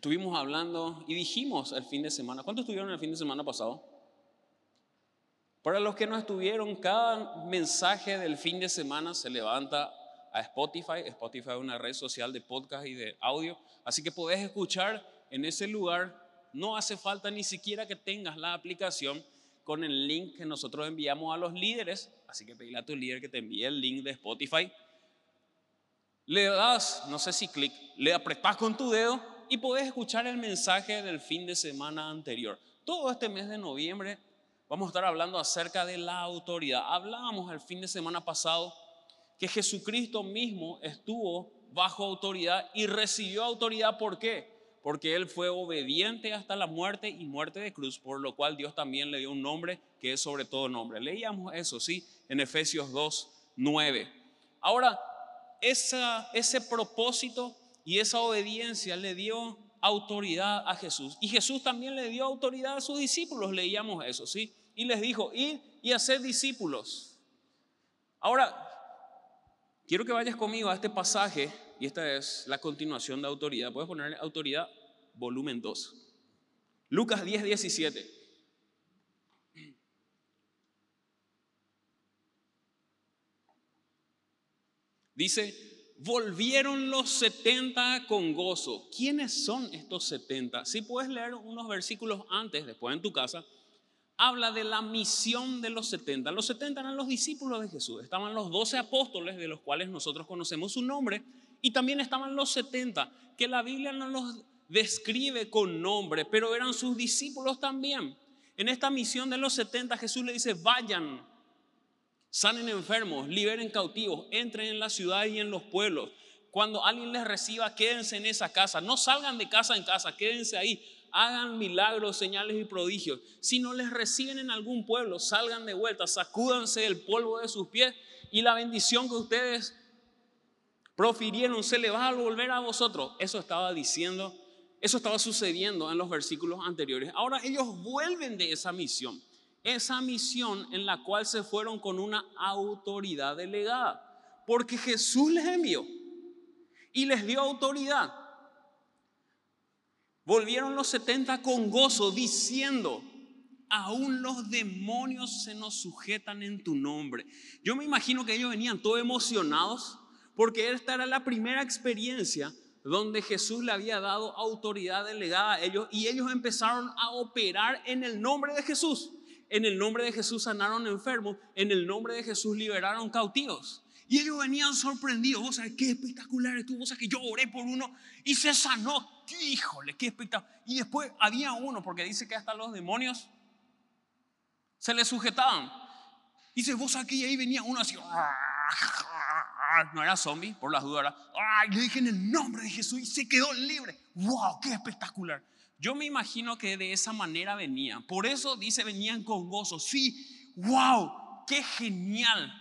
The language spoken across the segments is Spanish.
Estuvimos hablando y dijimos el fin de semana, ¿cuántos estuvieron el fin de semana pasado? Para los que no estuvieron, cada mensaje del fin de semana se levanta a Spotify. Spotify es una red social de podcast y de audio. Así que podés escuchar en ese lugar. No hace falta ni siquiera que tengas la aplicación con el link que nosotros enviamos a los líderes. Así que pedile a tu líder que te envíe el link de Spotify. Le das, no sé si clic, le apretás con tu dedo y podés escuchar el mensaje del fin de semana anterior. Todo este mes de noviembre vamos a estar hablando acerca de la autoridad. Hablábamos el fin de semana pasado que Jesucristo mismo estuvo bajo autoridad y recibió autoridad. ¿Por qué? Porque Él fue obediente hasta la muerte y muerte de cruz, por lo cual Dios también le dio un nombre que es sobre todo nombre. Leíamos eso, ¿sí? En Efesios 2, 9. Ahora, ese propósito y esa obediencia le dio autoridad a Jesús. Y Jesús también le dio autoridad a sus discípulos, leíamos eso, ¿sí? Y les dijo, ir y hacer discípulos. Ahora, quiero que vayas conmigo a este pasaje, y esta es la continuación de autoridad. Puedes poner autoridad, volumen 2. Lucas 10, 17. Dice, volvieron los 70 con gozo. ¿Quiénes son estos 70? Si puedes leer unos versículos antes, después en tu casa, habla de la misión de los 70. Los 70 eran los discípulos de Jesús. Estaban los 12 apóstoles, de los cuales nosotros conocemos su nombre, y también estaban los 70, que la Biblia no los describe con nombre, pero eran sus discípulos también. En esta misión de los 70 Jesús le dice, vayan sanen enfermos, liberen cautivos, entren en la ciudad y en los pueblos. Cuando alguien les reciba, quédense en esa casa. No salgan de casa en casa, quédense ahí. Hagan milagros, señales y prodigios. Si no les reciben en algún pueblo, salgan de vuelta, sacúdanse el polvo de sus pies y la bendición que ustedes profirieron se le va a volver a vosotros. Eso estaba diciendo, eso estaba sucediendo en los versículos anteriores. Ahora ellos vuelven de esa misión esa misión en la cual se fueron con una autoridad delegada, porque Jesús les envió y les dio autoridad. Volvieron los 70 con gozo diciendo, aún los demonios se nos sujetan en tu nombre. Yo me imagino que ellos venían todos emocionados porque esta era la primera experiencia donde Jesús le había dado autoridad delegada a ellos y ellos empezaron a operar en el nombre de Jesús. En el nombre de Jesús sanaron enfermos, en el nombre de Jesús liberaron cautivos. Y ellos venían sorprendidos, vos sabés qué espectacular estuvo, vos sabés que yo oré por uno y se sanó. Híjole, qué espectacular. Y después había uno, porque dice que hasta los demonios se le sujetaban. Dice, vos aquí y ahí venía uno así. No era zombie, por las dudas. Ay, le dije en el nombre de Jesús y se quedó libre. ¡Wow! ¡Qué espectacular! Yo me imagino que de esa manera venían. Por eso dice, venían con gozo. Sí, wow, qué genial.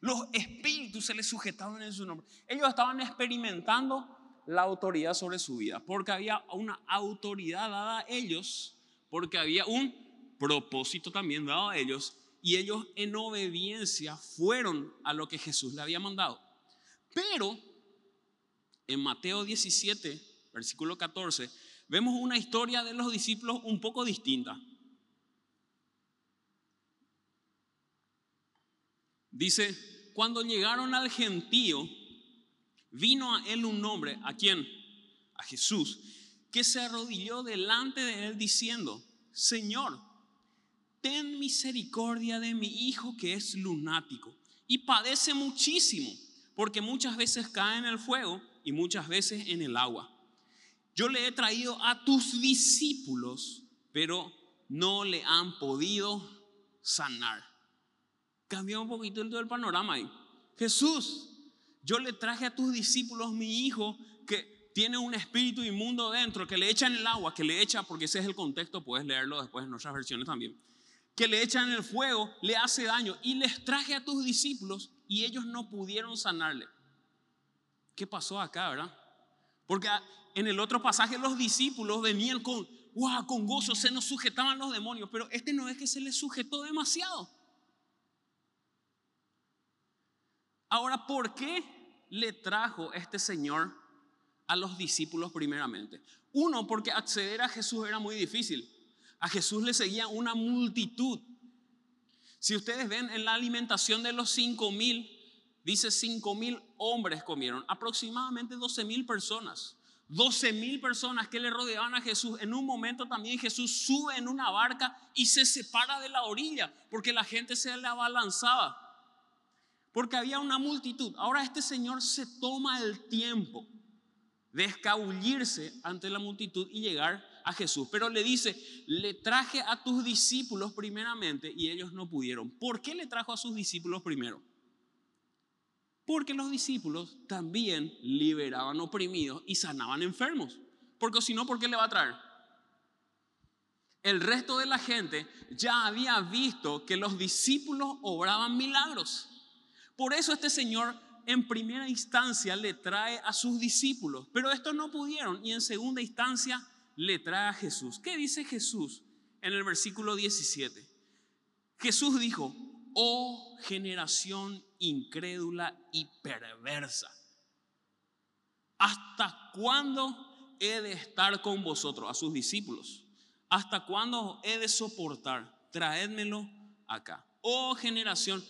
Los espíritus se les sujetaban en su nombre. Ellos estaban experimentando la autoridad sobre su vida, porque había una autoridad dada a ellos, porque había un propósito también dado a ellos, y ellos en obediencia fueron a lo que Jesús le había mandado. Pero en Mateo 17, versículo 14, vemos una historia de los discípulos un poco distinta. Dice, cuando llegaron al gentío, vino a él un hombre, ¿a quién? A Jesús, que se arrodilló delante de él diciendo, Señor, ten misericordia de mi hijo que es lunático y padece muchísimo, porque muchas veces cae en el fuego y muchas veces en el agua yo le he traído a tus discípulos, pero no le han podido sanar. Cambió un poquito el, panorama ahí. Jesús, yo le traje a tus discípulos mi hijo que tiene un espíritu inmundo dentro, que le echan el agua, que le echa, porque ese es el contexto, puedes leerlo después en otras versiones también, que le echan el fuego, le hace daño, y les traje a tus discípulos y ellos no pudieron sanarle. ¿Qué pasó acá, verdad? Porque en el otro pasaje los discípulos venían con, wow, con gozo, se nos sujetaban los demonios, pero este no es que se les sujetó demasiado. Ahora, ¿por qué le trajo este Señor a los discípulos primeramente. Uno, porque acceder a Jesús era muy difícil. A Jesús le seguía una multitud. Si ustedes ven en la alimentación de los cinco mil, dice cinco mil hombres comieron, aproximadamente 12 mil personas. 12 mil personas que le rodeaban a Jesús. En un momento también Jesús sube en una barca y se separa de la orilla porque la gente se le abalanzaba. Porque había una multitud. Ahora este Señor se toma el tiempo de escabullirse ante la multitud y llegar a Jesús. Pero le dice, le traje a tus discípulos primeramente y ellos no pudieron. ¿Por qué le trajo a sus discípulos primero? Porque los discípulos también liberaban oprimidos y sanaban enfermos. Porque si no, ¿por qué le va a traer? El resto de la gente ya había visto que los discípulos obraban milagros. Por eso este Señor en primera instancia le trae a sus discípulos, pero estos no pudieron y en segunda instancia le trae a Jesús. ¿Qué dice Jesús en el versículo 17? Jesús dijo, oh generación incrédula y perversa, ¿hasta cuándo he de estar con vosotros, a sus discípulos? ¿Hasta cuándo he de soportar? Traédmelo acá. Oh generación,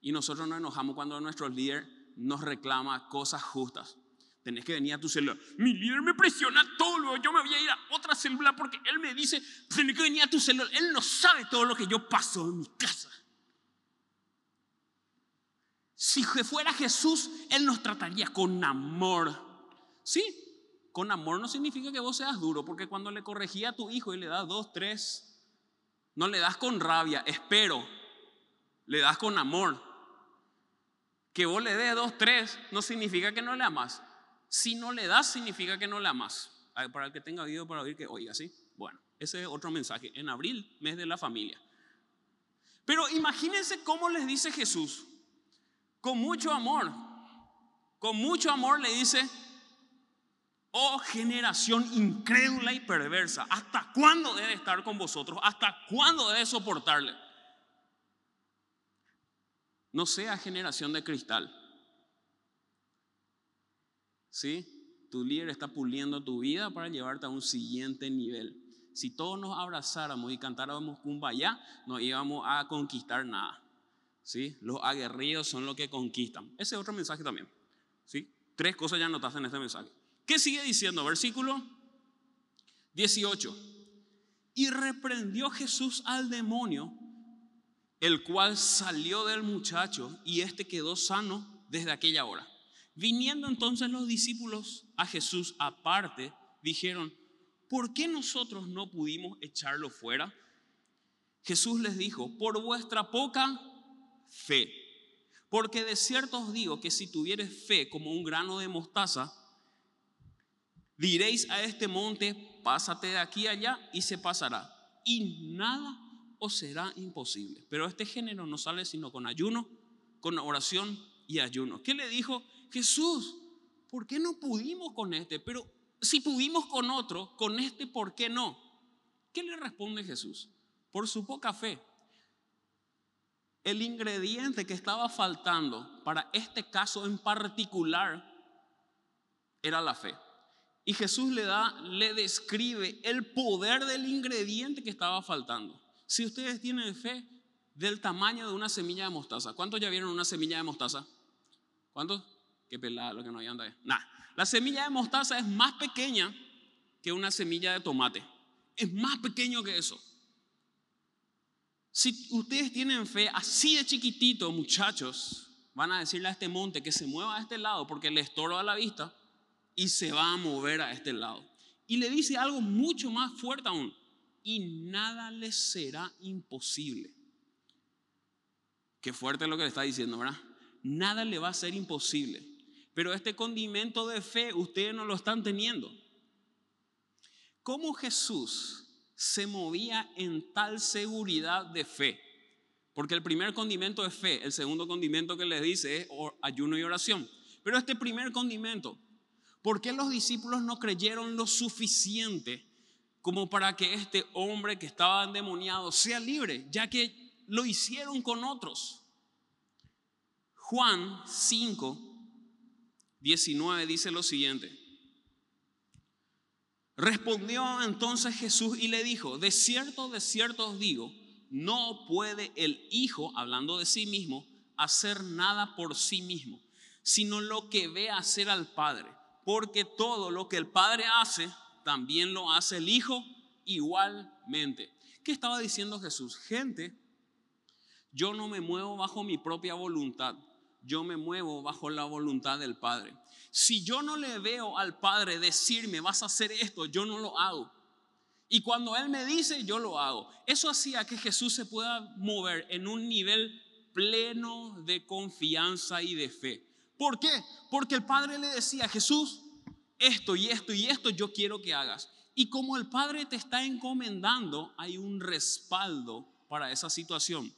y nosotros nos enojamos cuando nuestro líder nos reclama cosas justas. Tenés que venir a tu celular. Mi líder me presiona todo, yo me voy a ir a otra célula porque él me dice, tenés que venir a tu celular. Él no sabe todo lo que yo paso en mi casa. Si fuera Jesús, Él nos trataría con amor. Sí, con amor no significa que vos seas duro, porque cuando le corregía a tu hijo y le das dos, tres, no le das con rabia, espero, le das con amor. Que vos le des dos, tres, no significa que no le amas. Si no le das, significa que no le amas. Para el que tenga oído para oír, que oiga, ¿sí? Bueno, ese es otro mensaje. En abril, mes de la familia. Pero imagínense cómo les dice Jesús. Con mucho amor. Con mucho amor le dice, oh generación incrédula y perversa, ¿hasta cuándo debe estar con vosotros? ¿Hasta cuándo debe soportarle? No sea generación de cristal. ¿Sí? Tu líder está puliendo tu vida para llevarte a un siguiente nivel. Si todos nos abrazáramos y cantáramos Kumbaya, no íbamos a conquistar nada. ¿Sí? Los aguerridos son los que conquistan. Ese es otro mensaje también. ¿Sí? Tres cosas ya notaste en este mensaje. ¿Qué sigue diciendo? Versículo 18. Y reprendió Jesús al demonio el cual salió del muchacho y éste quedó sano desde aquella hora. Viniendo entonces los discípulos a Jesús aparte, dijeron, ¿por qué nosotros no pudimos echarlo fuera? Jesús les dijo, por vuestra poca fe. Porque de cierto os digo que si tuvieres fe como un grano de mostaza, diréis a este monte, pásate de aquí allá y se pasará. Y nada o será imposible. Pero este género no sale sino con ayuno, con oración y ayuno. ¿Qué le dijo Jesús? ¿Por qué no pudimos con este? Pero si pudimos con otro, con este, ¿por qué no? ¿Qué le responde Jesús? Por su poca fe. El ingrediente que estaba faltando para este caso en particular era la fe. Y Jesús le da, le describe el poder del ingrediente que estaba faltando. Si ustedes tienen fe del tamaño de una semilla de mostaza, ¿cuántos ya vieron una semilla de mostaza? ¿Cuántos? Qué pelada lo que no hay anda. Nada. La semilla de mostaza es más pequeña que una semilla de tomate. Es más pequeño que eso. Si ustedes tienen fe así de chiquitito, muchachos, van a decirle a este monte que se mueva a este lado porque le estorba la vista y se va a mover a este lado. Y le dice algo mucho más fuerte aún y nada les será imposible. Qué fuerte lo que le está diciendo, ¿verdad? Nada le va a ser imposible. Pero este condimento de fe ustedes no lo están teniendo. ¿Cómo Jesús se movía en tal seguridad de fe? Porque el primer condimento es fe, el segundo condimento que les dice es ayuno y oración. Pero este primer condimento, ¿por qué los discípulos no creyeron lo suficiente como para que este hombre que estaba endemoniado sea libre, ya que lo hicieron con otros. Juan 5, 19 dice lo siguiente. Respondió entonces Jesús y le dijo, de cierto, de cierto os digo, no puede el Hijo, hablando de sí mismo, hacer nada por sí mismo, sino lo que ve hacer al Padre. Porque todo lo que el Padre hace, también lo hace el Hijo igualmente. ¿Qué estaba diciendo Jesús? Gente, yo no me muevo bajo mi propia voluntad, yo me muevo bajo la voluntad del Padre. Si yo no le veo al Padre decirme, vas a hacer esto, yo no lo hago. Y cuando Él me dice, yo lo hago. Eso hacía que Jesús se pueda mover en un nivel pleno de confianza y de fe. ¿Por qué? Porque el Padre le decía, Jesús, esto y esto y esto yo quiero que hagas. Y como el Padre te está encomendando, hay un respaldo para esa situación.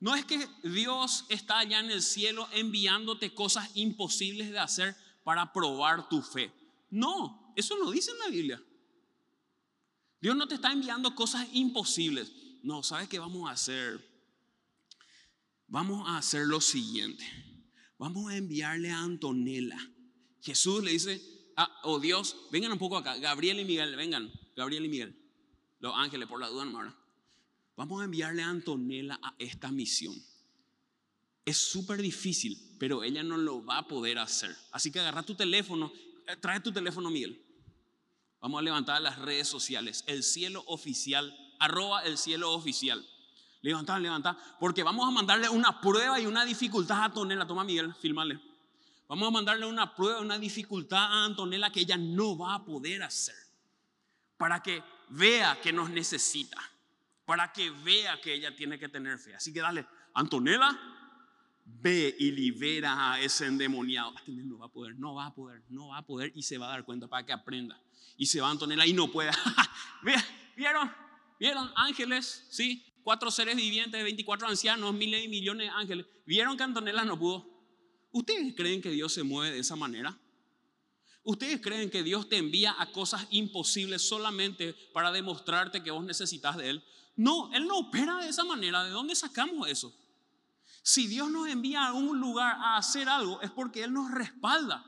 No es que Dios está allá en el cielo enviándote cosas imposibles de hacer para probar tu fe. No, eso no dice en la Biblia. Dios no te está enviando cosas imposibles. No, ¿sabes qué vamos a hacer? Vamos a hacer lo siguiente. Vamos a enviarle a Antonella. Jesús le dice, ah, oh Dios, vengan un poco acá. Gabriel y Miguel, vengan. Gabriel y Miguel. Los ángeles, por la duda, hermano. Vamos a enviarle a Antonella a esta misión. Es súper difícil, pero ella no lo va a poder hacer. Así que agarra tu teléfono, eh, trae tu teléfono, Miguel. Vamos a levantar las redes sociales, el cielo oficial, arroba el cielo oficial. Levantar, levantar, porque vamos a mandarle una prueba y una dificultad a Antonella. Toma, Miguel, filmale. Vamos a mandarle una prueba, una dificultad a Antonella que ella no va a poder hacer. Para que vea que nos necesita para que vea que ella tiene que tener fe. Así que dale, Antonella, ve y libera a ese endemoniado. No va a poder, no va a poder, no va a poder y se va a dar cuenta para que aprenda. Y se va Antonella y no puede. ¿Vieron? ¿Vieron? Ángeles, sí, cuatro seres vivientes, 24 ancianos, miles y millones de ángeles. ¿Vieron que Antonella no pudo? ¿Ustedes creen que Dios se mueve de esa manera? ¿Ustedes creen que Dios te envía a cosas imposibles solamente para demostrarte que vos necesitas de Él? No, Él no opera de esa manera. ¿De dónde sacamos eso? Si Dios nos envía a un lugar a hacer algo, es porque Él nos respalda.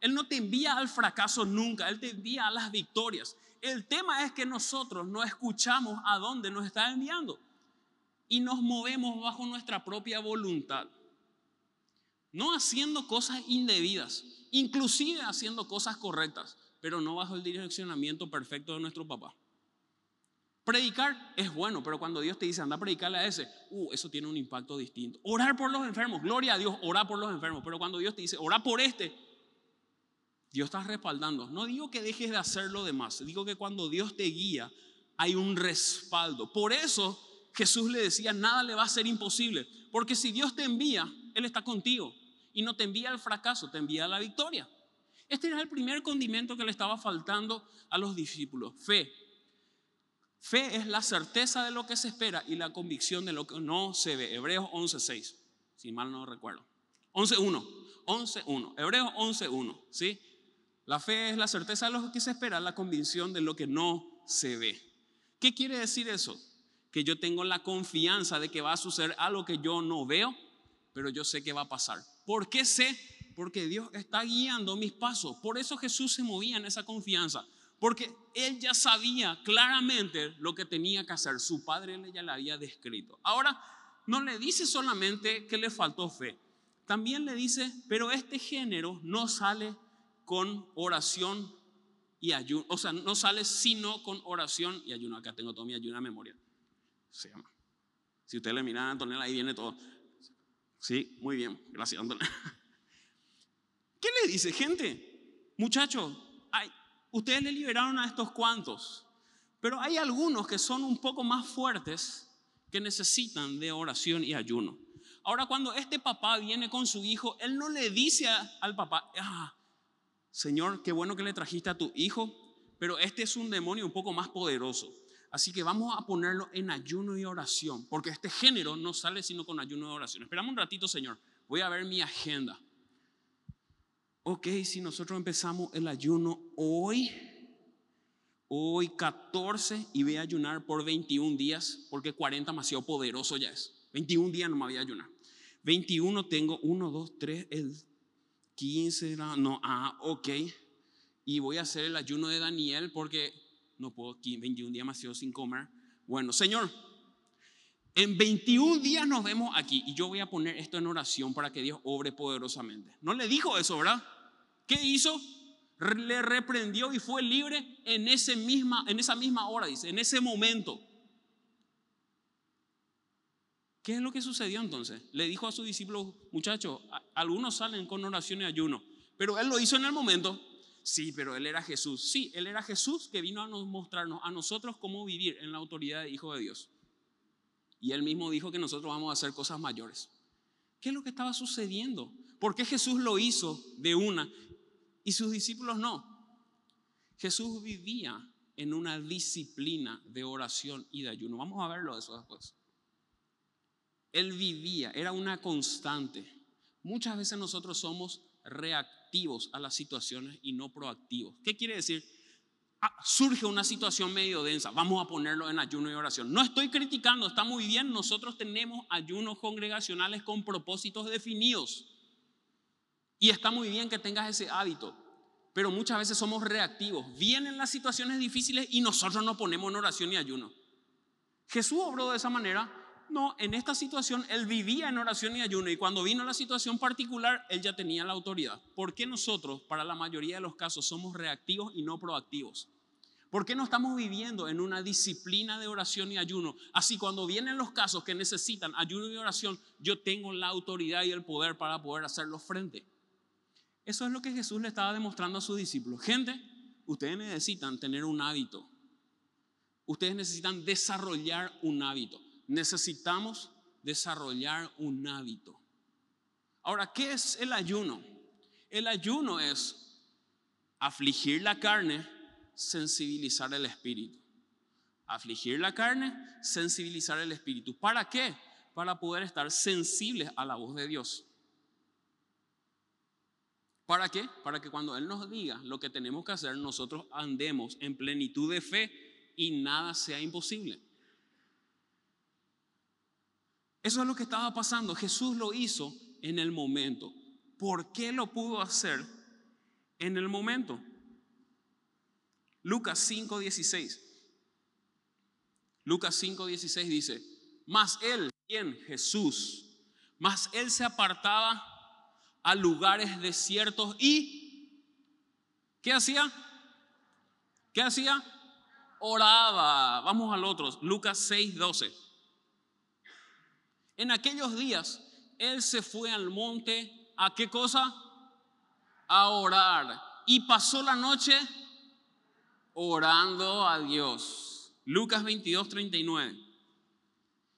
Él no te envía al fracaso nunca, Él te envía a las victorias. El tema es que nosotros no escuchamos a dónde nos está enviando y nos movemos bajo nuestra propia voluntad. No haciendo cosas indebidas, inclusive haciendo cosas correctas, pero no bajo el direccionamiento perfecto de nuestro papá. Predicar es bueno, pero cuando Dios te dice anda a predicarle a ese, uh, eso tiene un impacto distinto. Orar por los enfermos, gloria a Dios, orar por los enfermos, pero cuando Dios te dice orar por este, Dios está respaldando. No digo que dejes de hacer lo demás, digo que cuando Dios te guía hay un respaldo. Por eso Jesús le decía, nada le va a ser imposible, porque si Dios te envía, Él está contigo y no te envía al fracaso, te envía a la victoria. Este era el primer condimento que le estaba faltando a los discípulos, fe. Fe es la certeza de lo que se espera y la convicción de lo que no se ve. Hebreos 11.6, si mal no recuerdo. 11.1, 11.1, Hebreos 11.1, ¿sí? La fe es la certeza de lo que se espera, la convicción de lo que no se ve. ¿Qué quiere decir eso? Que yo tengo la confianza de que va a suceder algo que yo no veo, pero yo sé que va a pasar. ¿Por qué sé? Porque Dios está guiando mis pasos. Por eso Jesús se movía en esa confianza. Porque él ya sabía claramente lo que tenía que hacer. Su padre ya le había descrito. Ahora, no le dice solamente que le faltó fe. También le dice, pero este género no sale con oración y ayuno. O sea, no sale sino con oración y ayuno. Acá tengo toda mi ayuno a memoria. Se llama. Si usted le mira a Antonella, ahí viene todo. Sí, muy bien. Gracias, Antonella. ¿Qué le dice, gente? Muchachos, Ustedes le liberaron a estos cuantos, pero hay algunos que son un poco más fuertes que necesitan de oración y ayuno. Ahora cuando este papá viene con su hijo, él no le dice al papá, ah, Señor, qué bueno que le trajiste a tu hijo, pero este es un demonio un poco más poderoso. Así que vamos a ponerlo en ayuno y oración, porque este género no sale sino con ayuno y oración. Esperamos un ratito, Señor. Voy a ver mi agenda ok, si nosotros empezamos el ayuno hoy, hoy 14 y voy a ayunar por 21 días, porque 40 demasiado poderoso ya es. 21 días no me voy a ayunar. 21 tengo 1, 2, 3, el 15, no, ah, ok. y voy a hacer el ayuno de Daniel porque no puedo aquí 21 días más sin comer. Bueno, Señor, en 21 días nos vemos aquí y yo voy a poner esto en oración para que Dios obre poderosamente. No le dijo eso, ¿verdad? ¿Qué hizo? Le reprendió y fue libre en, ese misma, en esa misma hora, dice, en ese momento. ¿Qué es lo que sucedió entonces? Le dijo a sus discípulos, muchachos, algunos salen con oración y ayuno, pero él lo hizo en el momento. Sí, pero él era Jesús. Sí, él era Jesús que vino a mostrarnos a nosotros cómo vivir en la autoridad de Hijo de Dios. Y él mismo dijo que nosotros vamos a hacer cosas mayores. ¿Qué es lo que estaba sucediendo? ¿Por qué Jesús lo hizo de una y sus discípulos no? Jesús vivía en una disciplina de oración y de ayuno. Vamos a verlo después. Él vivía, era una constante. Muchas veces nosotros somos reactivos a las situaciones y no proactivos. ¿Qué quiere decir? Ah, surge una situación medio densa, vamos a ponerlo en ayuno y oración. No estoy criticando, está muy bien, nosotros tenemos ayunos congregacionales con propósitos definidos. Y está muy bien que tengas ese hábito, pero muchas veces somos reactivos. Vienen las situaciones difíciles y nosotros nos ponemos en oración y ayuno. Jesús obró de esa manera. No, en esta situación él vivía en oración y ayuno y cuando vino la situación particular, él ya tenía la autoridad. ¿Por qué nosotros, para la mayoría de los casos, somos reactivos y no proactivos? ¿Por qué no estamos viviendo en una disciplina de oración y ayuno? Así cuando vienen los casos que necesitan ayuno y oración, yo tengo la autoridad y el poder para poder hacerlo frente. Eso es lo que Jesús le estaba demostrando a sus discípulos. Gente, ustedes necesitan tener un hábito. Ustedes necesitan desarrollar un hábito. Necesitamos desarrollar un hábito. Ahora, ¿qué es el ayuno? El ayuno es afligir la carne sensibilizar el espíritu. Afligir la carne, sensibilizar el espíritu. ¿Para qué? Para poder estar sensibles a la voz de Dios. ¿Para qué? Para que cuando Él nos diga lo que tenemos que hacer, nosotros andemos en plenitud de fe y nada sea imposible. Eso es lo que estaba pasando. Jesús lo hizo en el momento. ¿Por qué lo pudo hacer en el momento? Lucas 5:16. Lucas 5:16 dice, mas él, ¿quién? Jesús, mas él se apartaba a lugares desiertos y, ¿qué hacía? ¿Qué hacía? Oraba. Vamos al otro, Lucas 6:12. En aquellos días, él se fue al monte, ¿a qué cosa? A orar. Y pasó la noche orando a Dios. Lucas 22, 39.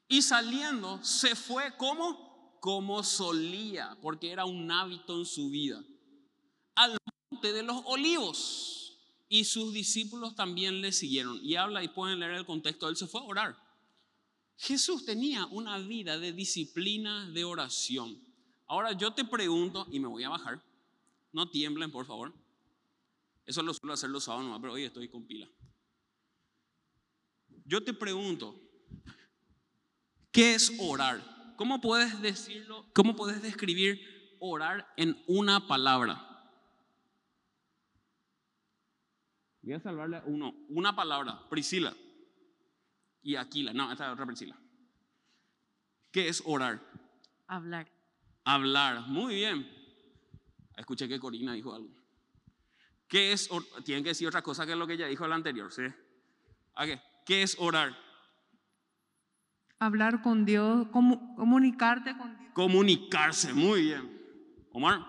Y saliendo se fue como, como solía, porque era un hábito en su vida, al monte de los olivos. Y sus discípulos también le siguieron. Y habla y pueden leer el contexto, él se fue a orar. Jesús tenía una vida de disciplina de oración. Ahora yo te pregunto, y me voy a bajar, no tiemblen por favor. Eso lo suelo hacer los sábados, pero hoy estoy con pila. Yo te pregunto, ¿qué es orar? ¿Cómo puedes decirlo? ¿Cómo puedes describir orar en una palabra? Voy a salvarle uno, una palabra, Priscila y Aquila. No, esta es otra Priscila. ¿Qué es orar? Hablar. Hablar, muy bien. Escuché que Corina dijo algo. ¿Qué es? Tienen que decir otra cosa que lo que ella dijo al anterior, ¿sí? ¿Qué es orar? Hablar con Dios, comunicarte con Dios. Comunicarse, muy bien. Omar.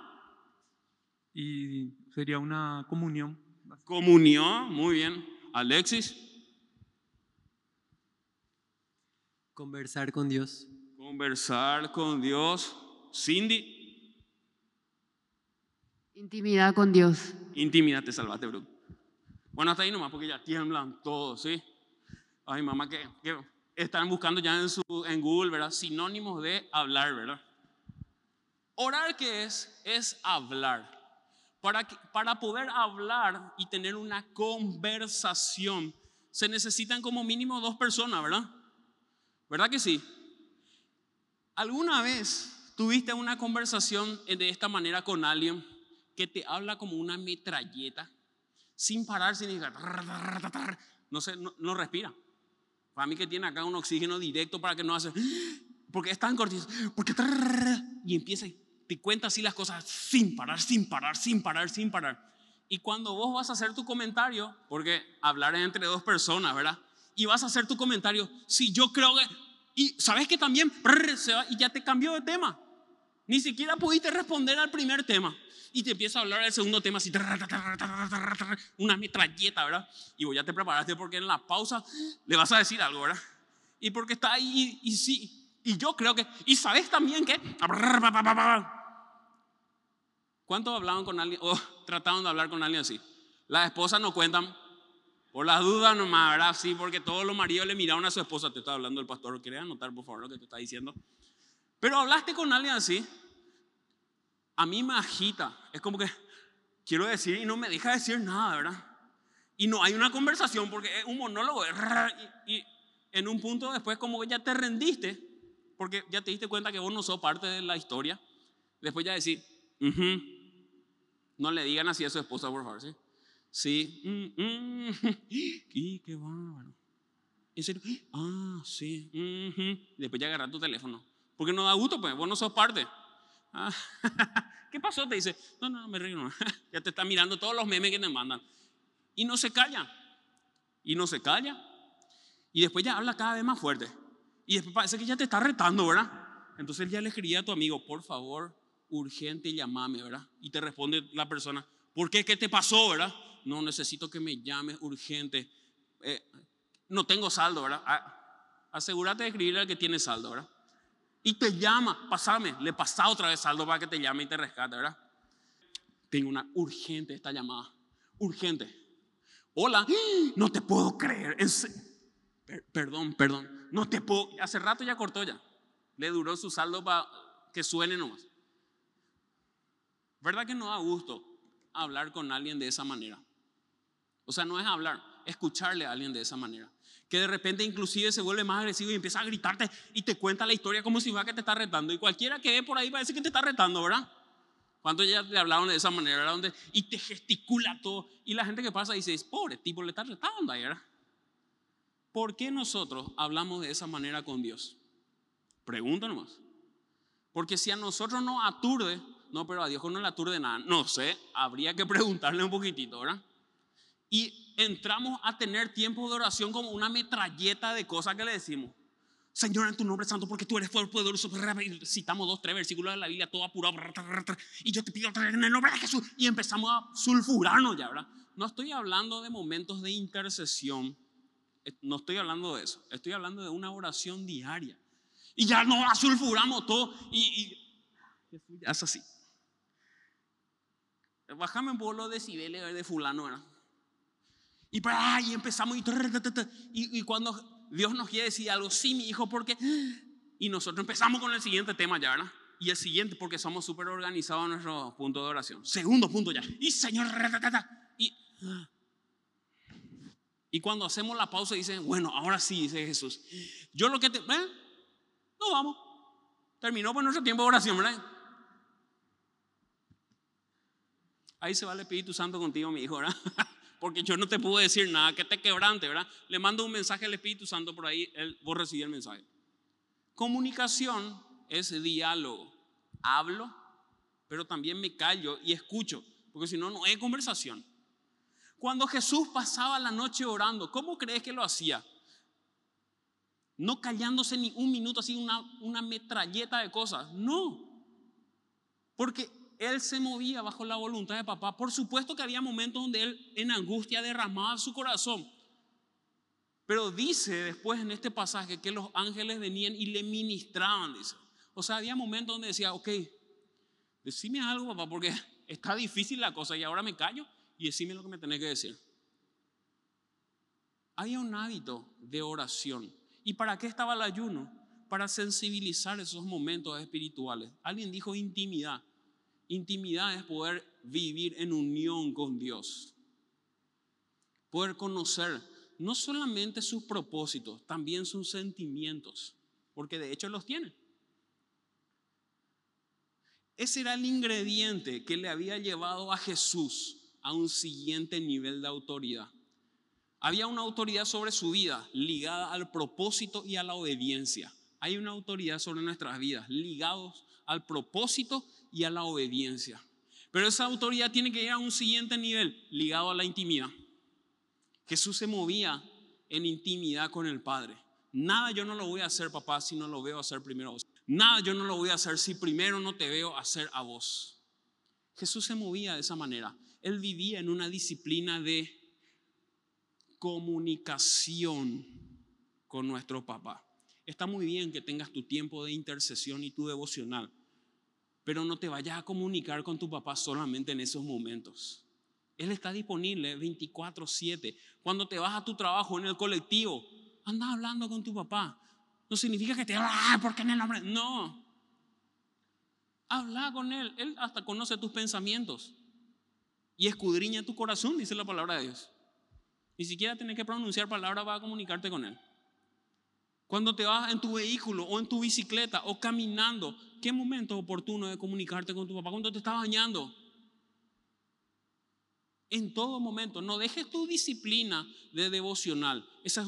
Y sería una comunión. Comunión, muy bien. Alexis. Conversar con Dios. Conversar con Dios. Cindy. Intimidad con Dios. Intimidad, te salvaste, bro. Bueno, hasta ahí nomás, porque ya tiemblan todos, ¿sí? Ay, mamá, que, están buscando ya en, su, en Google, ¿verdad? Sinónimos de hablar, ¿verdad? Orar, ¿qué es? Es hablar. Para, para poder hablar y tener una conversación, se necesitan como mínimo dos personas, ¿verdad? ¿Verdad que sí? ¿Alguna vez tuviste una conversación de esta manera con alguien? que te habla como una metralleta sin parar, significa, no, sé, no, no respira. Para mí que tiene acá un oxígeno directo para que no hace, porque es tan cortito, porque y empieza y te cuenta así las cosas sin parar, sin parar, sin parar, sin parar. Y cuando vos vas a hacer tu comentario, porque hablar es entre dos personas, ¿verdad? Y vas a hacer tu comentario, si yo creo que, y sabes que también y ya te cambió de tema. Ni siquiera pudiste responder al primer tema. Y te empieza a hablar del segundo tema así, una metralleta, ¿verdad? Y vos ya te preparaste porque en la pausa le vas a decir algo, ¿verdad? Y porque está ahí y, sí, y yo creo que, y sabes también que... ¿Cuántos hablaban con alguien o trataban de hablar con alguien así? Las esposas no cuentan por las dudas nomás, ¿verdad? Sí, porque todos los maridos le miraron a su esposa. Te está hablando el pastor. ¿Quieres anotar, por favor, lo que te está diciendo? Pero hablaste con alguien así. A mí me agita. Es como que quiero decir y no me deja decir nada, ¿verdad? Y no hay una conversación porque es un monólogo. Y, en un punto después como que ya te rendiste porque ya te diste cuenta que vos no sos parte de la historia. Después ya uh no le digan así a su esposa, por favor, ¿sí? Sí. Mm, mm. Qué bárbaro. ¿En serio? Ah, sí. Después ya agarra tu teléfono. Porque no da gusto, pues. Vos no sos parte. Ah, ¿Qué pasó? Te dice. No, no, me río. ya te está mirando todos los memes que te mandan. Y no se calla. Y no se calla. Y después ya habla cada vez más fuerte. Y después parece que ya te está retando, ¿verdad? Entonces ya le escribía a tu amigo, por favor, urgente, llamame, ¿verdad? Y te responde la persona, ¿por qué? ¿Qué te pasó, verdad? No, necesito que me llames urgente. Eh, no tengo saldo, ¿verdad? asegúrate de escribirle al que tiene saldo, ¿verdad? Y te llama, pasame, le pasa otra vez saldo para que te llame y te rescate, ¿verdad? Tengo una urgente esta llamada, urgente. Hola, no te puedo creer. perdón, perdón, no te puedo. Hace rato ya cortó ya. Le duró su saldo para que suene nomás. ¿Verdad que no da gusto hablar con alguien de esa manera? O sea, no es hablar, escucharle a alguien de esa manera. Que de repente inclusive se vuelve más agresivo y empieza a gritarte y te cuenta la historia como si fuera que te está retando. Y cualquiera que ve por ahí parece que te está retando, ¿verdad? Cuando ya te hablaron de esa manera, ¿verdad? Y te gesticula todo. Y la gente que pasa dice, pobre tipo, le está retando ahí, ¿verdad? ¿Por qué nosotros hablamos de esa manera con Dios? Pregúntanos. Porque si a nosotros nos aturde no, pero a Dios no le aturde nada. No sé, habría que preguntarle un poquitito, ¿verdad? Y entramos a tener tiempo de oración como una metralleta de cosas que le decimos. Señor, en tu nombre santo, porque tú eres poderoso. Citamos dos, tres versículos de la Biblia, todo apurado. Y yo te pido en el nombre de Jesús. Y empezamos a sulfurarnos ya, ¿verdad? No estoy hablando de momentos de intercesión. Eh, no estoy hablando de eso. Estoy hablando de una oración diaria. Y ya nos sulfuramos todo. Y, y es así. Bájame un poco los decibeles de fulano, ¿verdad? Y, para, y empezamos y, cuando Dios nos quiere decir algo, sí, mi hijo, porque... Y nosotros empezamos con el siguiente tema ya, ¿verdad? Y el siguiente, porque somos súper organizados en nuestro punto de oración. Segundo punto ya. Y Señor, y, y cuando hacemos la pausa, dicen, bueno, ahora sí, dice Jesús. Yo lo que te... ¿eh? No vamos. Terminó por nuestro tiempo de oración, ¿verdad? Ahí se va el Espíritu Santo contigo, mi hijo, ¿verdad? Porque yo no te puedo decir nada, que te quebrante, ¿verdad? Le mando un mensaje al Espíritu Santo por ahí, él, vos recibís el mensaje. Comunicación es diálogo. Hablo, pero también me callo y escucho, porque si no, no hay conversación. Cuando Jesús pasaba la noche orando, ¿cómo crees que lo hacía? No callándose ni un minuto, así una, una metralleta de cosas. No. Porque él se movía bajo la voluntad de papá. Por supuesto que había momentos donde él en angustia derramaba su corazón. Pero dice después en este pasaje que los ángeles venían y le ministraban, dice. O sea, había momentos donde decía, ok, decime algo, papá, porque está difícil la cosa y ahora me callo y decime lo que me tenés que decir. Hay un hábito de oración. ¿Y para qué estaba el ayuno? Para sensibilizar esos momentos espirituales. Alguien dijo intimidad. Intimidad es poder vivir en unión con Dios. Poder conocer no solamente sus propósitos, también sus sentimientos, porque de hecho los tiene. Ese era el ingrediente que le había llevado a Jesús a un siguiente nivel de autoridad. Había una autoridad sobre su vida ligada al propósito y a la obediencia. Hay una autoridad sobre nuestras vidas ligados al propósito y a la obediencia. Pero esa autoridad tiene que ir a un siguiente nivel ligado a la intimidad. Jesús se movía en intimidad con el Padre. Nada yo no lo voy a hacer, papá, si no lo veo hacer primero a vos. Nada yo no lo voy a hacer si primero no te veo hacer a vos. Jesús se movía de esa manera. Él vivía en una disciplina de comunicación con nuestro papá. Está muy bien que tengas tu tiempo de intercesión y tu devocional, pero no te vayas a comunicar con tu papá solamente en esos momentos. Él está disponible 24/7. Cuando te vas a tu trabajo en el colectivo, anda hablando con tu papá. No significa que te ah, porque en el nombre. No. Habla con él. Él hasta conoce tus pensamientos y escudriña tu corazón, dice la palabra de Dios. Ni siquiera tienes que pronunciar palabras para comunicarte con Él. Cuando te vas en tu vehículo o en tu bicicleta o caminando, ¿qué momento oportuno de comunicarte con tu papá? Cuando te estás bañando. En todo momento, no dejes tu disciplina de devocional. Ese es,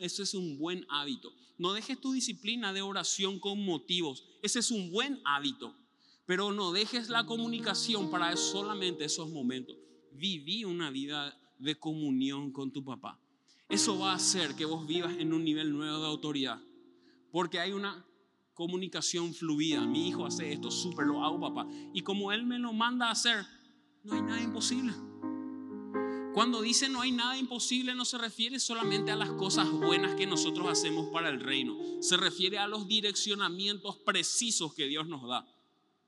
ese es un buen hábito. No dejes tu disciplina de oración con motivos. Ese es un buen hábito. Pero no dejes la comunicación para solamente esos momentos. Viví una vida de comunión con tu papá. Eso va a hacer que vos vivas en un nivel nuevo de autoridad. Porque hay una comunicación fluida. Mi hijo hace esto, súper lo hago, papá. Y como él me lo manda a hacer, no hay nada imposible. Cuando dice no hay nada imposible, no se refiere solamente a las cosas buenas que nosotros hacemos para el reino. Se refiere a los direccionamientos precisos que Dios nos da.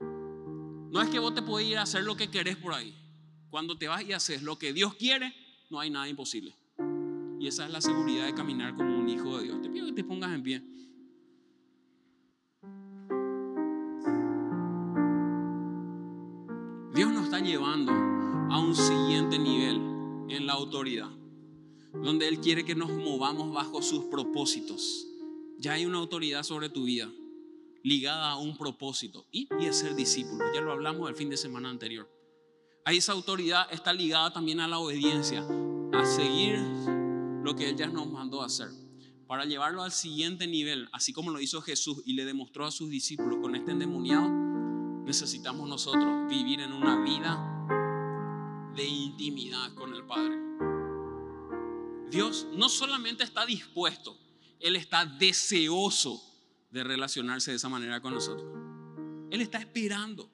No es que vos te puedes ir a hacer lo que querés por ahí. Cuando te vas y haces lo que Dios quiere, no hay nada imposible. Y esa es la seguridad de caminar como un hijo de Dios. Te pido que te pongas en pie. Dios nos está llevando a un siguiente nivel en la autoridad, donde Él quiere que nos movamos bajo sus propósitos. Ya hay una autoridad sobre tu vida ligada a un propósito y, y es ser discípulo. Ya lo hablamos el fin de semana anterior. Ahí esa autoridad está ligada también a la obediencia, a seguir lo que Él nos mandó hacer. Para llevarlo al siguiente nivel, así como lo hizo Jesús y le demostró a sus discípulos con este endemoniado, necesitamos nosotros vivir en una vida de intimidad con el Padre. Dios no solamente está dispuesto, Él está deseoso de relacionarse de esa manera con nosotros. Él está esperando